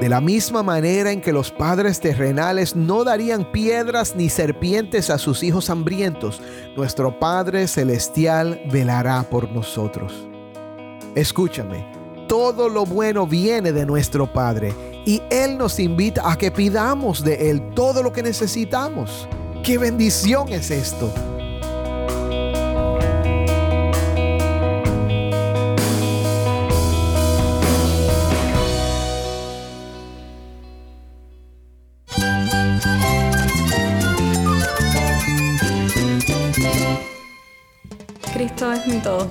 De la misma manera en que los padres terrenales no darían piedras ni serpientes a sus hijos hambrientos, nuestro Padre Celestial velará por nosotros. Escúchame, todo lo bueno viene de nuestro Padre y Él nos invita a que pidamos de Él todo lo que necesitamos. ¡Qué bendición es esto!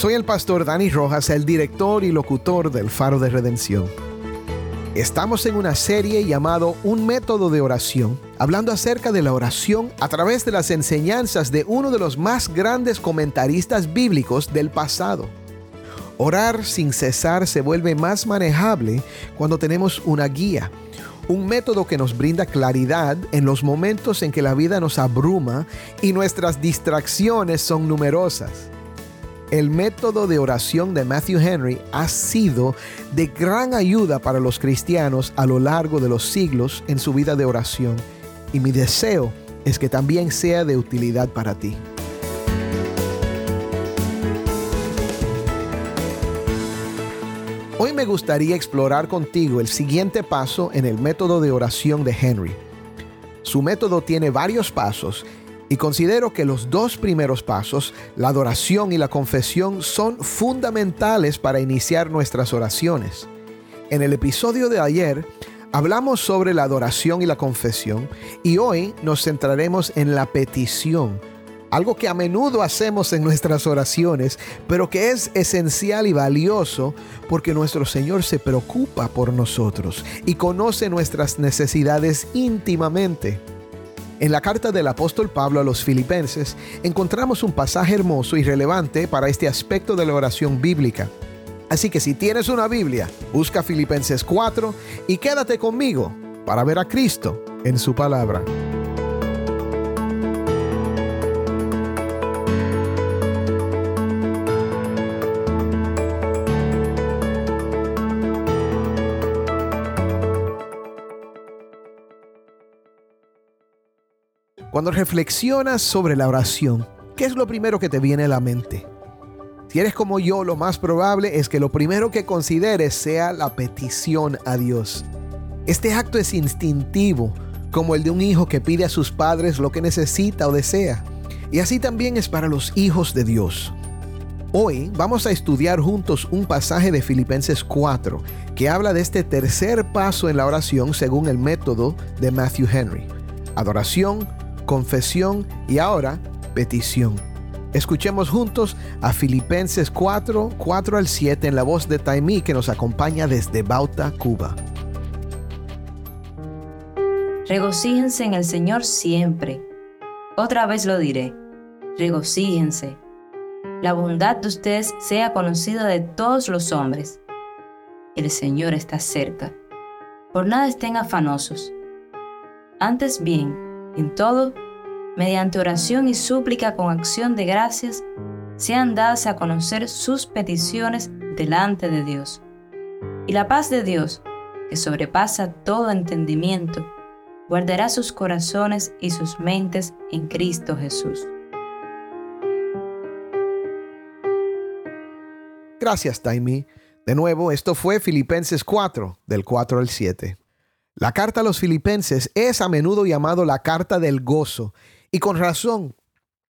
Soy el pastor Dani Rojas, el director y locutor del Faro de Redención. Estamos en una serie llamado Un método de oración, hablando acerca de la oración a través de las enseñanzas de uno de los más grandes comentaristas bíblicos del pasado. Orar sin cesar se vuelve más manejable cuando tenemos una guía, un método que nos brinda claridad en los momentos en que la vida nos abruma y nuestras distracciones son numerosas. El método de oración de Matthew Henry ha sido de gran ayuda para los cristianos a lo largo de los siglos en su vida de oración y mi deseo es que también sea de utilidad para ti. Hoy me gustaría explorar contigo el siguiente paso en el método de oración de Henry. Su método tiene varios pasos y considero que los dos primeros pasos, la adoración y la confesión, son fundamentales para iniciar nuestras oraciones. En el episodio de ayer hablamos sobre la adoración y la confesión y hoy nos centraremos en la petición, algo que a menudo hacemos en nuestras oraciones, pero que es esencial y valioso porque nuestro Señor se preocupa por nosotros y conoce nuestras necesidades íntimamente. En la carta del apóstol Pablo a los filipenses encontramos un pasaje hermoso y relevante para este aspecto de la oración bíblica. Así que si tienes una Biblia, busca Filipenses 4 y quédate conmigo para ver a Cristo en su palabra. Cuando reflexionas sobre la oración, ¿qué es lo primero que te viene a la mente? Si eres como yo, lo más probable es que lo primero que consideres sea la petición a Dios. Este acto es instintivo, como el de un hijo que pide a sus padres lo que necesita o desea. Y así también es para los hijos de Dios. Hoy vamos a estudiar juntos un pasaje de Filipenses 4 que habla de este tercer paso en la oración según el método de Matthew Henry. Adoración, confesión y ahora petición. Escuchemos juntos a Filipenses 4, 4 al 7 en la voz de Taimí que nos acompaña desde Bauta, Cuba. Regocíjense en el Señor siempre. Otra vez lo diré. Regocíjense. La bondad de ustedes sea conocida de todos los hombres. El Señor está cerca. Por nada estén afanosos. Antes bien, en todo, mediante oración y súplica con acción de gracias, sean dadas a conocer sus peticiones delante de Dios. Y la paz de Dios, que sobrepasa todo entendimiento, guardará sus corazones y sus mentes en Cristo Jesús. Gracias, Taimi. De nuevo, esto fue Filipenses 4, del 4 al 7. La carta a los filipenses es a menudo llamado la carta del gozo, y con razón,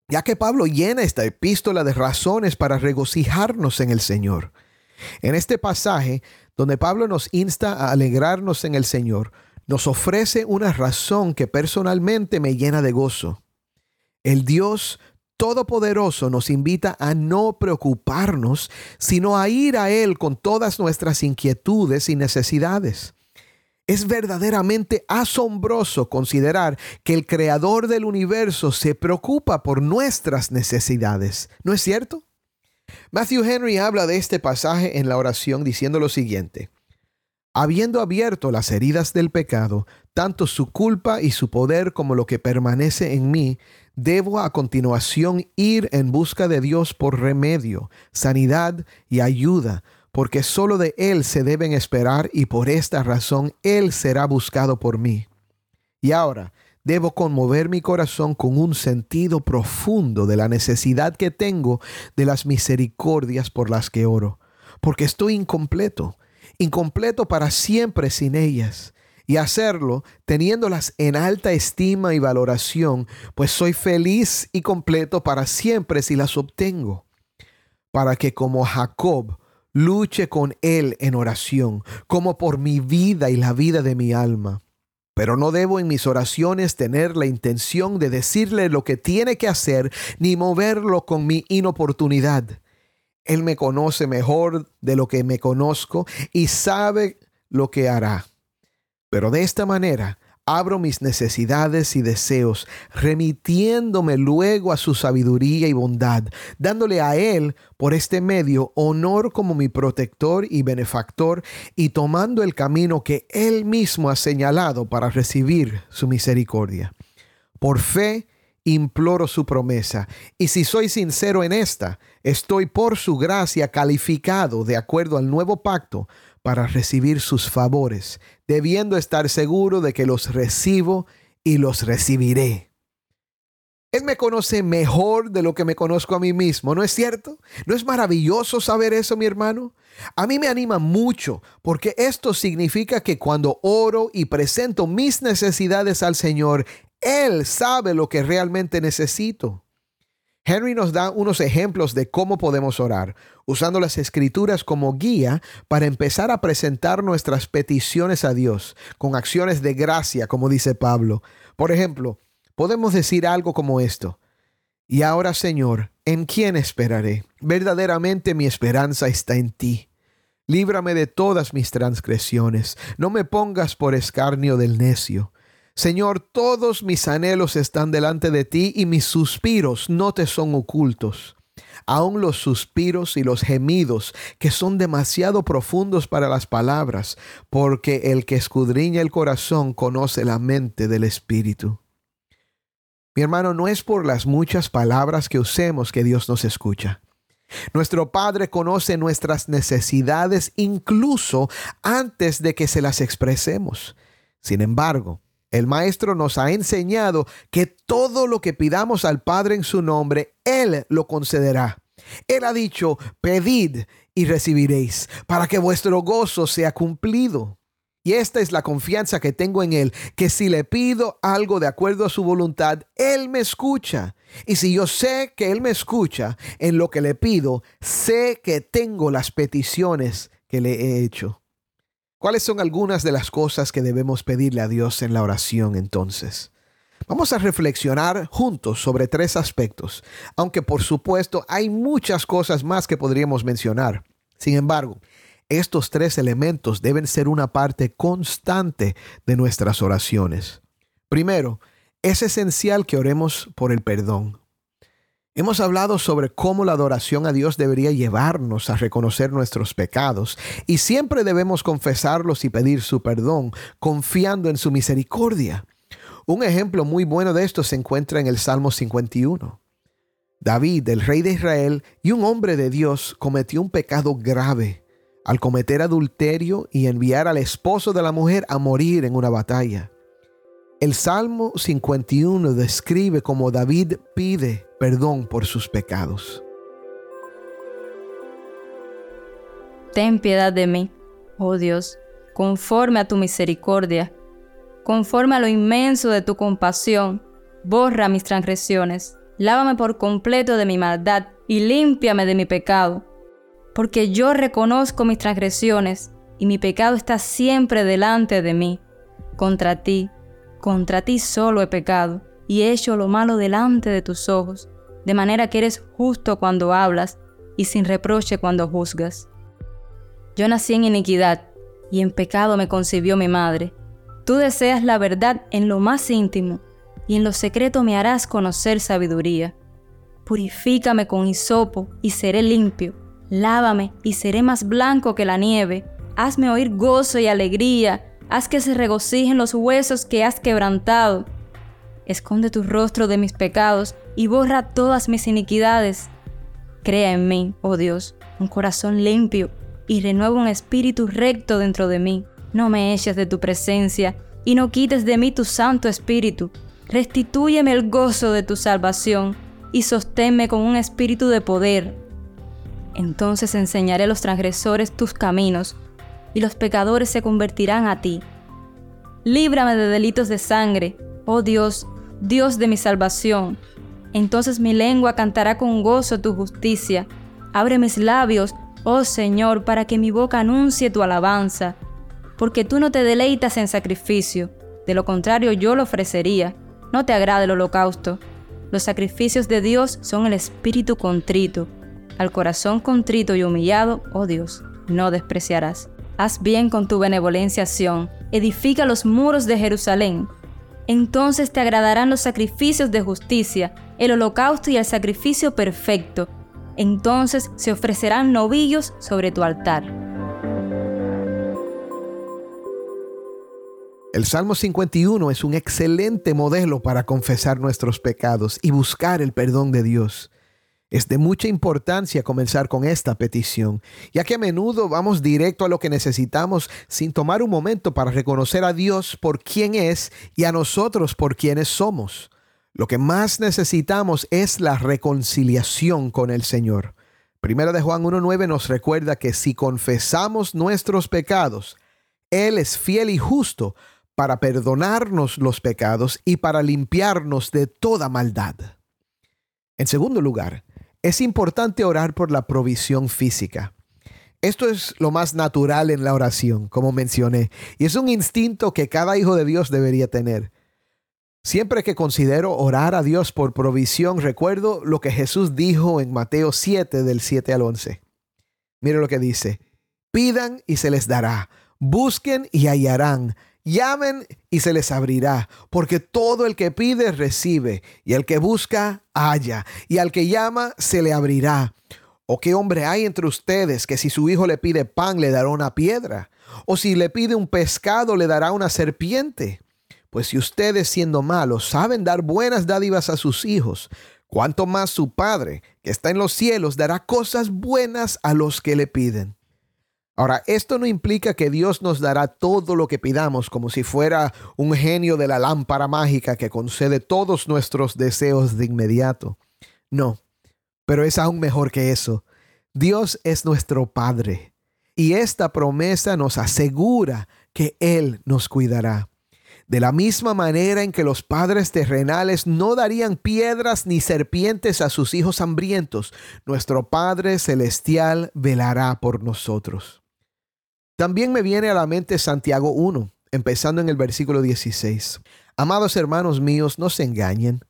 ya que Pablo llena esta epístola de razones para regocijarnos en el Señor. En este pasaje, donde Pablo nos insta a alegrarnos en el Señor, nos ofrece una razón que personalmente me llena de gozo. El Dios Todopoderoso nos invita a no preocuparnos, sino a ir a Él con todas nuestras inquietudes y necesidades. Es verdaderamente asombroso considerar que el Creador del universo se preocupa por nuestras necesidades. ¿No es cierto? Matthew Henry habla de este pasaje en la oración diciendo lo siguiente. Habiendo abierto las heridas del pecado, tanto su culpa y su poder como lo que permanece en mí, debo a continuación ir en busca de Dios por remedio, sanidad y ayuda, porque solo de Él se deben esperar y por esta razón Él será buscado por mí. Y ahora, debo conmover mi corazón con un sentido profundo de la necesidad que tengo de las misericordias por las que oro, porque estoy incompleto, incompleto para siempre sin ellas y hacerlo teniéndolas en alta estima y valoración, pues soy feliz y completo para siempre si las obtengo, para que como Jacob luche con él en oración, como por mi vida y la vida de mi alma. Pero no debo en mis oraciones tener la intención de decirle lo que tiene que hacer, ni moverlo con mi inoportunidad. Él me conoce mejor de lo que me conozco y sabe lo que hará. Pero de esta manera abro mis necesidades y deseos, remitiéndome luego a su sabiduría y bondad, dándole a Él por este medio honor como mi protector y benefactor, y tomando el camino que Él mismo ha señalado para recibir su misericordia. Por fe, imploro su promesa, y si soy sincero en esta, estoy por su gracia calificado de acuerdo al nuevo pacto para recibir sus favores, debiendo estar seguro de que los recibo y los recibiré. Él me conoce mejor de lo que me conozco a mí mismo, ¿no es cierto? ¿No es maravilloso saber eso, mi hermano? A mí me anima mucho porque esto significa que cuando oro y presento mis necesidades al Señor, Él sabe lo que realmente necesito. Henry nos da unos ejemplos de cómo podemos orar, usando las escrituras como guía para empezar a presentar nuestras peticiones a Dios con acciones de gracia, como dice Pablo. Por ejemplo, podemos decir algo como esto. Y ahora, Señor, ¿en quién esperaré? Verdaderamente mi esperanza está en ti. Líbrame de todas mis transgresiones. No me pongas por escarnio del necio Señor, todos mis anhelos están delante de ti y mis suspiros no te son ocultos. Aun los suspiros y los gemidos que son demasiado profundos para las palabras, porque el que escudriña el corazón conoce la mente del Espíritu. Mi hermano, no es por las muchas palabras que usemos que Dios nos escucha. Nuestro Padre conoce nuestras necesidades incluso antes de que se las expresemos. Sin embargo, el Maestro nos ha enseñado que todo lo que pidamos al Padre en su nombre, Él lo concederá. Él ha dicho, pedid y recibiréis, para que vuestro gozo sea cumplido. Y esta es la confianza que tengo en Él, que si le pido algo de acuerdo a su voluntad, Él me escucha. Y si yo sé que Él me escucha en lo que le pido, sé que tengo las peticiones que le he hecho. ¿Cuáles son algunas de las cosas que debemos pedirle a Dios en la oración entonces? Vamos a reflexionar juntos sobre tres aspectos, aunque por supuesto hay muchas cosas más que podríamos mencionar. Sin embargo, estos tres elementos deben ser una parte constante de nuestras oraciones. Primero, es esencial que oremos por el perdón. Hemos hablado sobre cómo la adoración a Dios debería llevarnos a reconocer nuestros pecados y siempre debemos confesarlos y pedir su perdón, confiando en su misericordia. Un ejemplo muy bueno de esto se encuentra en el Salmo 51. David, el rey de Israel y un hombre de Dios, cometió un pecado grave al cometer adulterio y enviar al esposo de la mujer a morir en una batalla. El Salmo 51 describe cómo David pide perdón por sus pecados. Ten piedad de mí, oh Dios, conforme a tu misericordia, conforme a lo inmenso de tu compasión, borra mis transgresiones, lávame por completo de mi maldad y límpiame de mi pecado, porque yo reconozco mis transgresiones y mi pecado está siempre delante de mí. Contra ti, contra ti solo he pecado y he hecho lo malo delante de tus ojos, de manera que eres justo cuando hablas y sin reproche cuando juzgas. Yo nací en iniquidad, y en pecado me concibió mi madre. Tú deseas la verdad en lo más íntimo, y en lo secreto me harás conocer sabiduría. Purifícame con hisopo y seré limpio. Lávame y seré más blanco que la nieve. Hazme oír gozo y alegría. Haz que se regocijen los huesos que has quebrantado. Esconde tu rostro de mis pecados y borra todas mis iniquidades. Crea en mí, oh Dios, un corazón limpio y renueva un espíritu recto dentro de mí. No me eches de tu presencia y no quites de mí tu santo espíritu. Restitúyeme el gozo de tu salvación y sosténme con un espíritu de poder. Entonces enseñaré a los transgresores tus caminos y los pecadores se convertirán a ti. Líbrame de delitos de sangre, oh Dios, Dios de mi salvación. Entonces mi lengua cantará con gozo tu justicia. Abre mis labios, oh Señor, para que mi boca anuncie tu alabanza. Porque tú no te deleitas en sacrificio, de lo contrario yo lo ofrecería. No te agrada el holocausto. Los sacrificios de Dios son el espíritu contrito. Al corazón contrito y humillado, oh Dios, no despreciarás. Haz bien con tu benevolencia, Sión. Edifica los muros de Jerusalén entonces te agradarán los sacrificios de justicia, el holocausto y el sacrificio perfecto. Entonces se ofrecerán novillos sobre tu altar. El Salmo 51 es un excelente modelo para confesar nuestros pecados y buscar el perdón de Dios. Es de mucha importancia comenzar con esta petición, ya que a menudo vamos directo a lo que necesitamos sin tomar un momento para reconocer a Dios por quién es y a nosotros por quienes somos. Lo que más necesitamos es la reconciliación con el Señor. Primera de Juan 1.9 nos recuerda que si confesamos nuestros pecados, Él es fiel y justo para perdonarnos los pecados y para limpiarnos de toda maldad. En segundo lugar, es importante orar por la provisión física. Esto es lo más natural en la oración, como mencioné, y es un instinto que cada hijo de Dios debería tener. Siempre que considero orar a Dios por provisión, recuerdo lo que Jesús dijo en Mateo 7 del 7 al 11. Mire lo que dice, pidan y se les dará, busquen y hallarán, Llamen y se les abrirá, porque todo el que pide recibe, y el que busca halla, y al que llama se le abrirá. ¿O qué hombre hay entre ustedes que si su hijo le pide pan le dará una piedra? ¿O si le pide un pescado le dará una serpiente? Pues si ustedes siendo malos saben dar buenas dádivas a sus hijos, cuánto más su Padre, que está en los cielos, dará cosas buenas a los que le piden. Ahora, esto no implica que Dios nos dará todo lo que pidamos como si fuera un genio de la lámpara mágica que concede todos nuestros deseos de inmediato. No, pero es aún mejor que eso. Dios es nuestro Padre y esta promesa nos asegura que Él nos cuidará. De la misma manera en que los padres terrenales no darían piedras ni serpientes a sus hijos hambrientos, nuestro Padre Celestial velará por nosotros. También me viene a la mente Santiago 1, empezando en el versículo 16. Amados hermanos míos, no se engañen.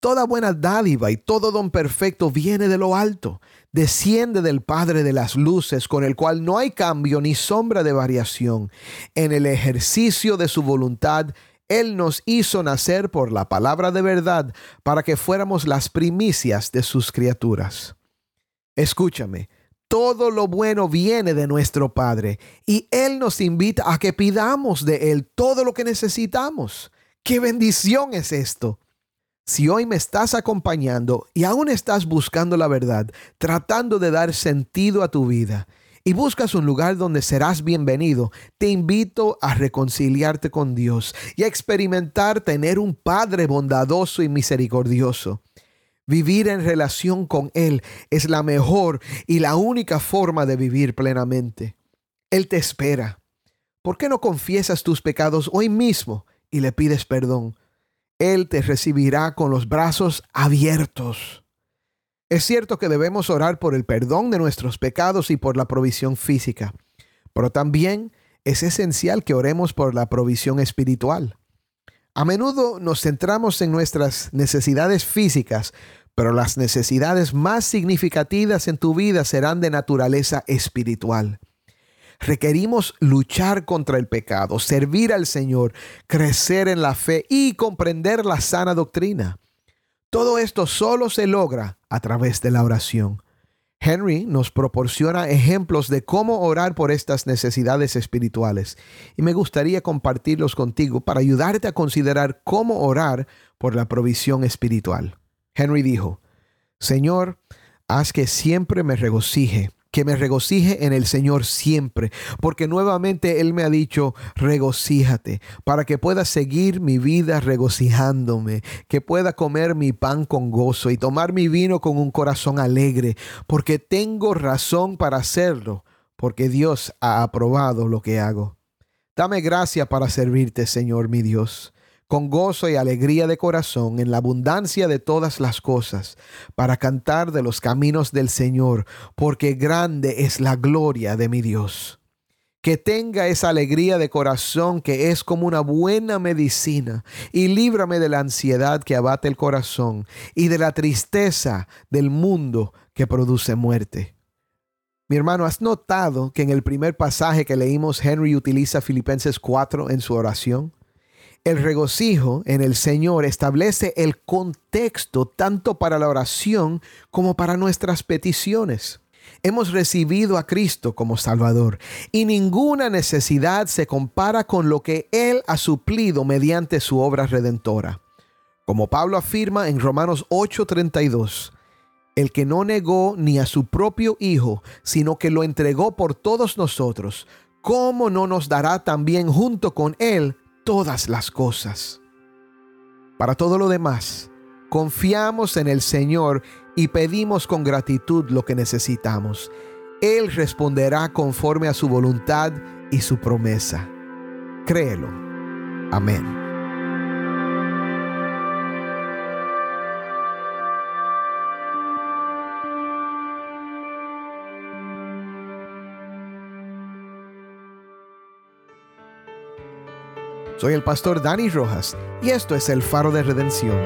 Toda buena dádiva y todo don perfecto viene de lo alto, desciende del Padre de las Luces, con el cual no hay cambio ni sombra de variación. En el ejercicio de su voluntad, Él nos hizo nacer por la palabra de verdad, para que fuéramos las primicias de sus criaturas. Escúchame, todo lo bueno viene de nuestro Padre y Él nos invita a que pidamos de Él todo lo que necesitamos. ¡Qué bendición es esto! Si hoy me estás acompañando y aún estás buscando la verdad, tratando de dar sentido a tu vida, y buscas un lugar donde serás bienvenido, te invito a reconciliarte con Dios y a experimentar tener un Padre bondadoso y misericordioso. Vivir en relación con Él es la mejor y la única forma de vivir plenamente. Él te espera. ¿Por qué no confiesas tus pecados hoy mismo y le pides perdón? Él te recibirá con los brazos abiertos. Es cierto que debemos orar por el perdón de nuestros pecados y por la provisión física, pero también es esencial que oremos por la provisión espiritual. A menudo nos centramos en nuestras necesidades físicas, pero las necesidades más significativas en tu vida serán de naturaleza espiritual. Requerimos luchar contra el pecado, servir al Señor, crecer en la fe y comprender la sana doctrina. Todo esto solo se logra a través de la oración. Henry nos proporciona ejemplos de cómo orar por estas necesidades espirituales y me gustaría compartirlos contigo para ayudarte a considerar cómo orar por la provisión espiritual. Henry dijo, Señor, haz que siempre me regocije que me regocije en el Señor siempre, porque nuevamente Él me ha dicho, regocíjate, para que pueda seguir mi vida regocijándome, que pueda comer mi pan con gozo y tomar mi vino con un corazón alegre, porque tengo razón para hacerlo, porque Dios ha aprobado lo que hago. Dame gracia para servirte, Señor mi Dios con gozo y alegría de corazón en la abundancia de todas las cosas, para cantar de los caminos del Señor, porque grande es la gloria de mi Dios. Que tenga esa alegría de corazón que es como una buena medicina, y líbrame de la ansiedad que abate el corazón y de la tristeza del mundo que produce muerte. Mi hermano, ¿has notado que en el primer pasaje que leímos Henry utiliza Filipenses 4 en su oración? El regocijo en el Señor establece el contexto tanto para la oración como para nuestras peticiones. Hemos recibido a Cristo como Salvador y ninguna necesidad se compara con lo que Él ha suplido mediante su obra redentora. Como Pablo afirma en Romanos 8:32, el que no negó ni a su propio Hijo, sino que lo entregó por todos nosotros, ¿cómo no nos dará también junto con Él todas las cosas. Para todo lo demás, confiamos en el Señor y pedimos con gratitud lo que necesitamos. Él responderá conforme a su voluntad y su promesa. Créelo. Amén. Soy el pastor Dani Rojas y esto es el faro de redención.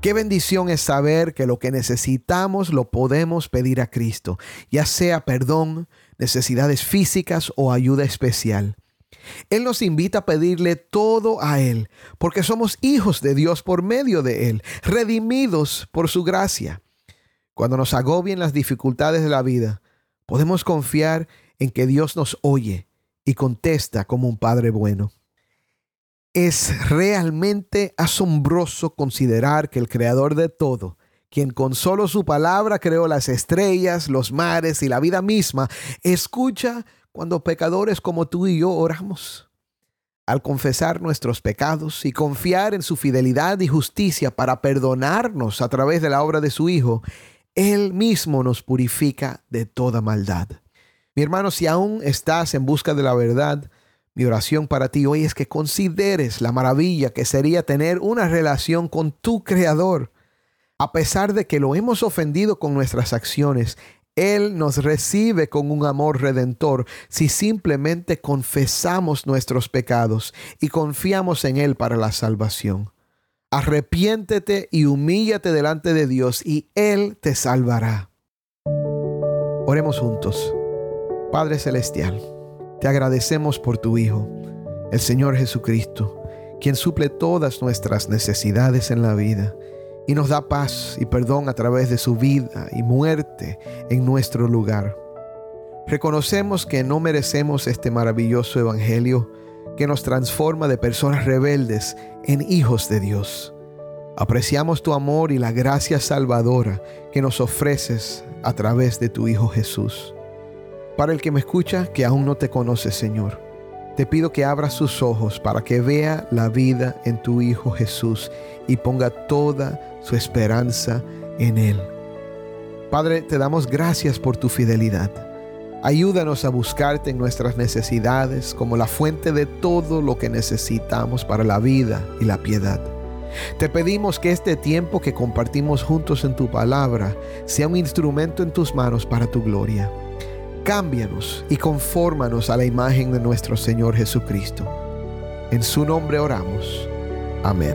Qué bendición es saber que lo que necesitamos lo podemos pedir a Cristo, ya sea perdón, necesidades físicas o ayuda especial. Él nos invita a pedirle todo a Él, porque somos hijos de Dios por medio de Él, redimidos por su gracia. Cuando nos agobien las dificultades de la vida, podemos confiar en que Dios nos oye y contesta como un Padre bueno. Es realmente asombroso considerar que el Creador de todo, quien con solo su palabra creó las estrellas, los mares y la vida misma, escucha cuando pecadores como tú y yo oramos. Al confesar nuestros pecados y confiar en su fidelidad y justicia para perdonarnos a través de la obra de su Hijo, Él mismo nos purifica de toda maldad. Mi hermano, si aún estás en busca de la verdad, mi oración para ti hoy es que consideres la maravilla que sería tener una relación con tu Creador. A pesar de que lo hemos ofendido con nuestras acciones, Él nos recibe con un amor redentor si simplemente confesamos nuestros pecados y confiamos en Él para la salvación. Arrepiéntete y humíllate delante de Dios y Él te salvará. Oremos juntos. Padre Celestial, te agradecemos por tu Hijo, el Señor Jesucristo, quien suple todas nuestras necesidades en la vida y nos da paz y perdón a través de su vida y muerte en nuestro lugar. Reconocemos que no merecemos este maravilloso Evangelio que nos transforma de personas rebeldes en hijos de Dios. Apreciamos tu amor y la gracia salvadora que nos ofreces a través de tu Hijo Jesús. Para el que me escucha que aún no te conoce, Señor, te pido que abra sus ojos para que vea la vida en tu Hijo Jesús y ponga toda su esperanza en Él. Padre, te damos gracias por tu fidelidad. Ayúdanos a buscarte en nuestras necesidades como la fuente de todo lo que necesitamos para la vida y la piedad. Te pedimos que este tiempo que compartimos juntos en tu palabra sea un instrumento en tus manos para tu gloria. Cámbianos y confórmanos a la imagen de nuestro Señor Jesucristo. En su nombre oramos. Amén.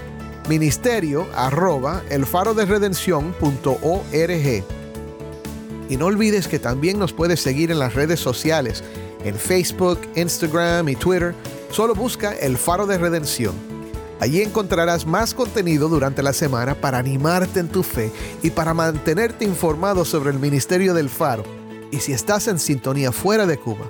ministerio arroba elfaroderedención.org. Y no olvides que también nos puedes seguir en las redes sociales, en Facebook, Instagram y Twitter. Solo busca El Faro de Redención. Allí encontrarás más contenido durante la semana para animarte en tu fe y para mantenerte informado sobre el ministerio del Faro. Y si estás en sintonía fuera de Cuba,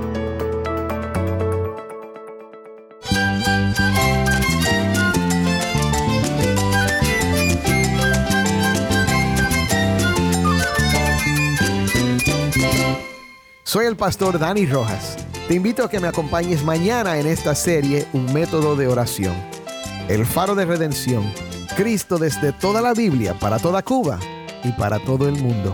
Soy el pastor Dani Rojas. Te invito a que me acompañes mañana en esta serie Un método de oración. El faro de redención. Cristo desde toda la Biblia, para toda Cuba y para todo el mundo.